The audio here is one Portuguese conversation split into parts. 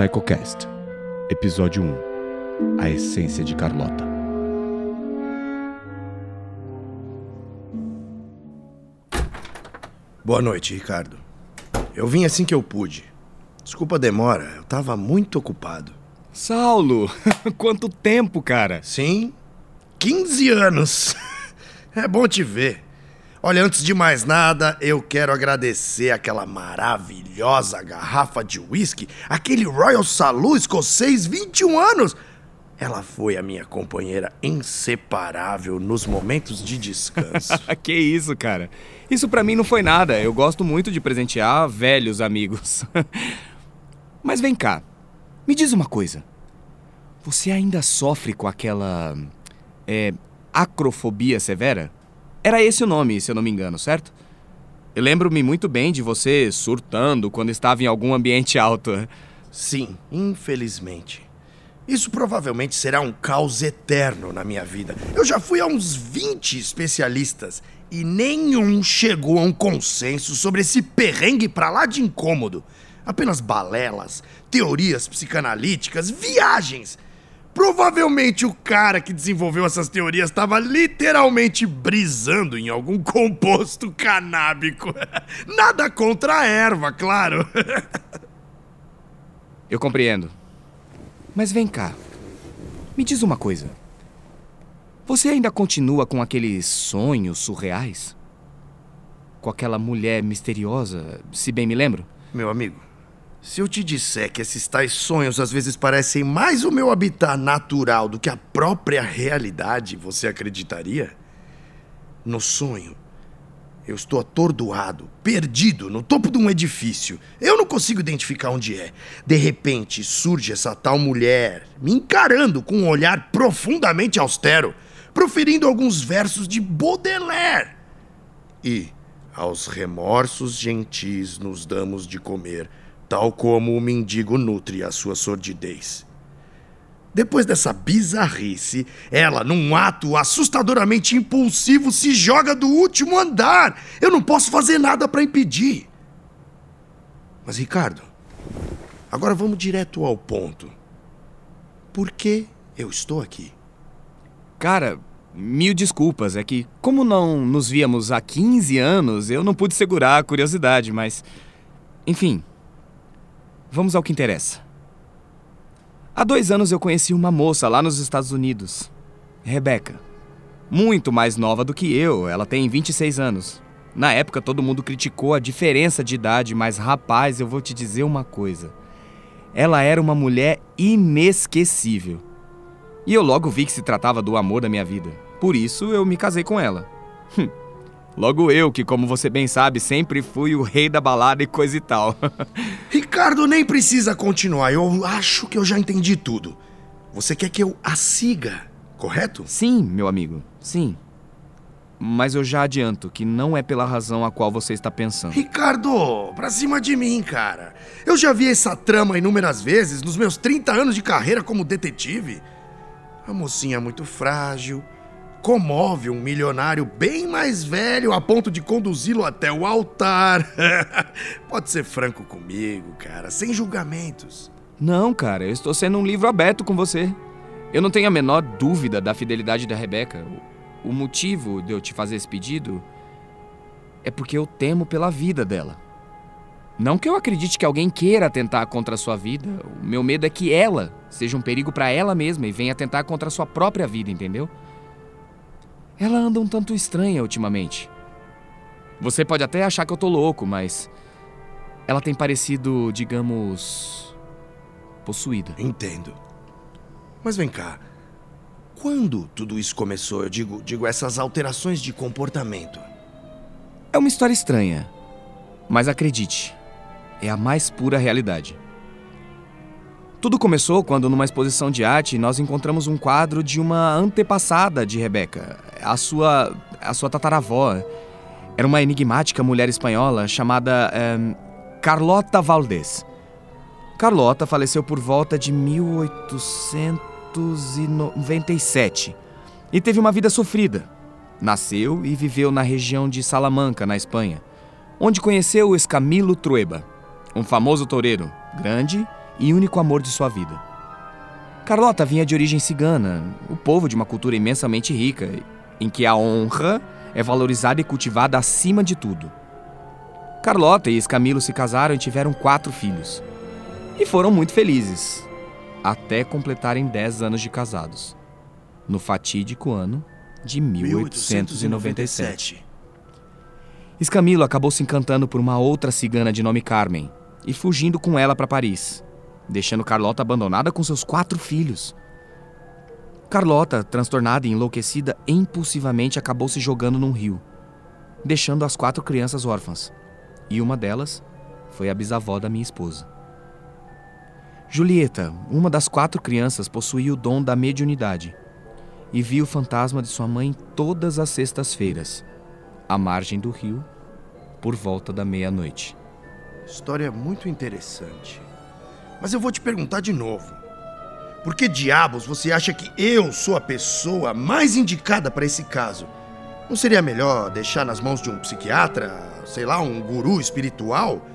PsychoCast, Episódio 1 A Essência de Carlota. Boa noite, Ricardo. Eu vim assim que eu pude. Desculpa a demora, eu tava muito ocupado. Saulo, quanto tempo, cara? Sim, 15 anos. É bom te ver. Olha, antes de mais nada, eu quero agradecer aquela maravilhosa garrafa de whisky, aquele Royal Salute escocês 21 anos. Ela foi a minha companheira inseparável nos momentos de descanso. que isso, cara. Isso para mim não foi nada. Eu gosto muito de presentear velhos amigos. Mas vem cá. Me diz uma coisa. Você ainda sofre com aquela é, acrofobia severa? Era esse o nome, se eu não me engano, certo? Eu lembro-me muito bem de você surtando quando estava em algum ambiente alto. Sim, infelizmente. Isso provavelmente será um caos eterno na minha vida. Eu já fui a uns 20 especialistas e nenhum chegou a um consenso sobre esse perrengue pra lá de incômodo. Apenas balelas, teorias psicanalíticas, viagens. Provavelmente o cara que desenvolveu essas teorias estava literalmente brisando em algum composto canábico. Nada contra a erva, claro. Eu compreendo. Mas vem cá. Me diz uma coisa. Você ainda continua com aqueles sonhos surreais? Com aquela mulher misteriosa, se bem me lembro? Meu amigo, se eu te disser que esses tais sonhos às vezes parecem mais o meu habitat natural do que a própria realidade, você acreditaria? No sonho, eu estou atordoado, perdido, no topo de um edifício. Eu não consigo identificar onde é. De repente surge essa tal mulher, me encarando com um olhar profundamente austero, proferindo alguns versos de Baudelaire. E, aos remorsos gentis nos damos de comer tal como o mendigo nutre a sua sordidez. Depois dessa bizarrice, ela, num ato assustadoramente impulsivo, se joga do último andar. Eu não posso fazer nada para impedir. Mas, Ricardo, agora vamos direto ao ponto. Por que eu estou aqui? Cara, mil desculpas. É que, como não nos víamos há 15 anos, eu não pude segurar a curiosidade, mas. Enfim, Vamos ao que interessa. Há dois anos eu conheci uma moça lá nos Estados Unidos, Rebecca. Muito mais nova do que eu, ela tem 26 anos. Na época todo mundo criticou a diferença de idade, mas rapaz, eu vou te dizer uma coisa. Ela era uma mulher inesquecível. E eu logo vi que se tratava do amor da minha vida. Por isso eu me casei com ela. Hum, Logo eu, que como você bem sabe, sempre fui o rei da balada e coisa e tal. Ricardo, nem precisa continuar. Eu acho que eu já entendi tudo. Você quer que eu a siga, correto? Sim, meu amigo. Sim. Mas eu já adianto que não é pela razão a qual você está pensando. Ricardo, pra cima de mim, cara. Eu já vi essa trama inúmeras vezes nos meus 30 anos de carreira como detetive. A mocinha é muito frágil, comove um milionário bem mais velho a ponto de conduzi-lo até o altar. Pode ser franco comigo, cara, sem julgamentos. Não, cara, eu estou sendo um livro aberto com você. Eu não tenho a menor dúvida da fidelidade da Rebeca. O motivo de eu te fazer esse pedido é porque eu temo pela vida dela. Não que eu acredite que alguém queira atentar contra a sua vida. O meu medo é que ela seja um perigo para ela mesma e venha atentar contra a sua própria vida, entendeu? Ela anda um tanto estranha ultimamente. Você pode até achar que eu tô louco, mas. Ela tem parecido, digamos. possuída. Entendo. Mas vem cá. Quando tudo isso começou? Eu digo, digo essas alterações de comportamento. É uma história estranha. Mas acredite, é a mais pura realidade. Tudo começou quando, numa exposição de arte, nós encontramos um quadro de uma antepassada de Rebeca, a sua, a sua tataravó. Era uma enigmática mulher espanhola chamada é, Carlota Valdés. Carlota faleceu por volta de 1897 e teve uma vida sofrida. Nasceu e viveu na região de Salamanca, na Espanha, onde conheceu Escamilo Trueba, um famoso toureiro, grande e único amor de sua vida. Carlota vinha de origem cigana, o povo de uma cultura imensamente rica, em que a honra é valorizada e cultivada acima de tudo. Carlota e Escamilo se casaram e tiveram quatro filhos. E foram muito felizes, até completarem 10 anos de casados, no fatídico ano de 1897. Escamilo acabou se encantando por uma outra cigana de nome Carmen e fugindo com ela para Paris, deixando Carlota abandonada com seus quatro filhos. Carlota, transtornada e enlouquecida, impulsivamente acabou se jogando num rio, deixando as quatro crianças órfãs. E uma delas foi a bisavó da minha esposa. Julieta, uma das quatro crianças, possuía o dom da mediunidade e via o fantasma de sua mãe todas as sextas-feiras, à margem do rio, por volta da meia-noite. História muito interessante. Mas eu vou te perguntar de novo. Por que diabos você acha que eu sou a pessoa mais indicada para esse caso? Não seria melhor deixar nas mãos de um psiquiatra, sei lá, um guru espiritual?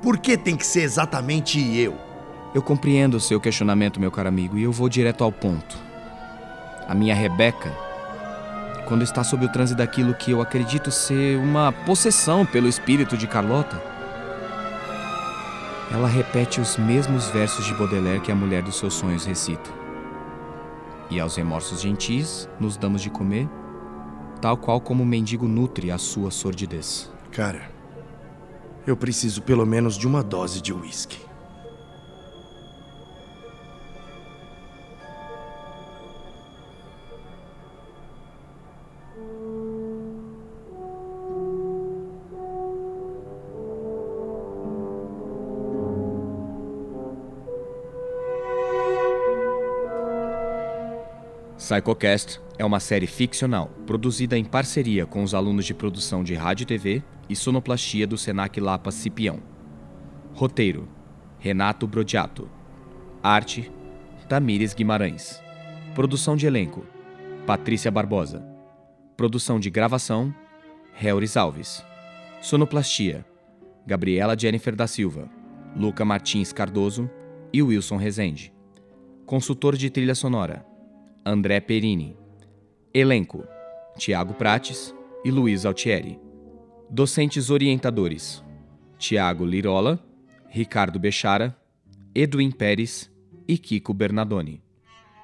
Por que tem que ser exatamente eu? Eu compreendo o seu questionamento, meu caro amigo, e eu vou direto ao ponto. A minha Rebeca, quando está sob o transe daquilo que eu acredito ser uma possessão pelo espírito de Carlota, ela repete os mesmos versos de Baudelaire que a mulher dos seus sonhos recita. E aos remorsos gentis nos damos de comer, tal qual como o mendigo nutre a sua sordidez. Cara, eu preciso pelo menos de uma dose de uísque. PsychoCast é uma série ficcional produzida em parceria com os alunos de produção de rádio e TV e sonoplastia do Senac Lapa Cipião. Roteiro: Renato Brodiato. Arte: Tamires Guimarães. Produção de elenco: Patrícia Barbosa. Produção de gravação: Helris Alves. Sonoplastia: Gabriela Jennifer da Silva, Luca Martins Cardoso e Wilson Rezende. Consultor de trilha sonora: André Perini. Elenco: Tiago Prates e Luiz Altieri. Docentes orientadores: Tiago Lirola, Ricardo Bechara, Edwin Pérez e Kiko Bernardoni.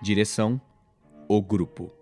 Direção: O Grupo.